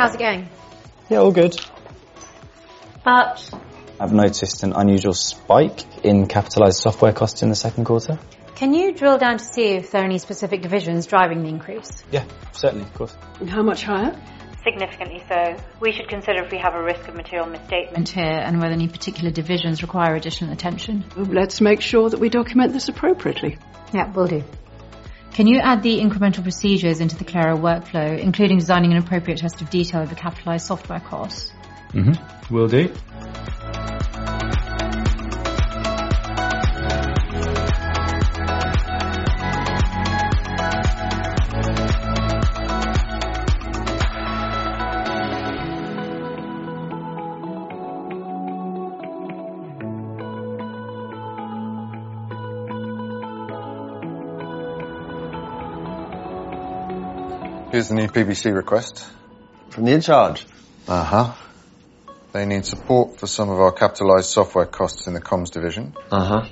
How's it going? Yeah, all good. But I've noticed an unusual spike in capitalized software costs in the second quarter. can you drill down to see if there are any specific divisions driving the increase? Yeah, certainly, of course. And how much higher? Significantly so. We should consider if we have a risk of material misstatement here and whether any particular divisions require additional attention. Let's make sure that we document this appropriately. Yeah, we'll do. Can you add the incremental procedures into the Clara workflow, including designing an appropriate test of detail of the capitalized software costs? Mm-hmm. Will do. Here's the new PBC request. From the in charge. Uh huh. They need support for some of our capitalized software costs in the comms division, Uh huh.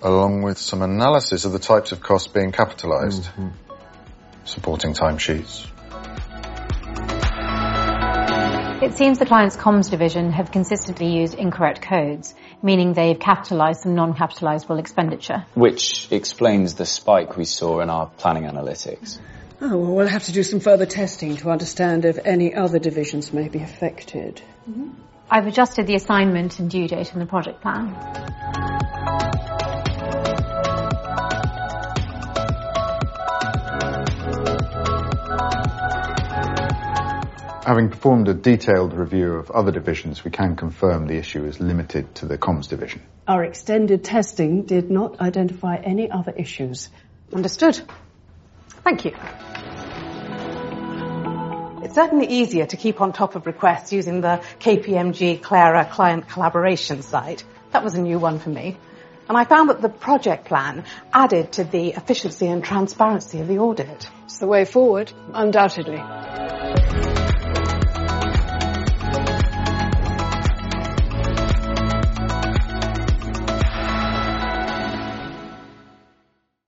along with some analysis of the types of costs being capitalized. Supporting timesheets. It seems the client's comms division have consistently used incorrect codes, meaning they've capitalized some non-capitalizable expenditure. Which explains the spike we saw in our planning analytics. Oh, well, we'll have to do some further testing to understand if any other divisions may be affected. Mm-hmm. I've adjusted the assignment and due date in the project plan. Having performed a detailed review of other divisions, we can confirm the issue is limited to the comms division. Our extended testing did not identify any other issues. Understood. Thank you. It's certainly easier to keep on top of requests using the KPMG Clara client collaboration site. That was a new one for me. And I found that the project plan added to the efficiency and transparency of the audit. It's the way forward, undoubtedly.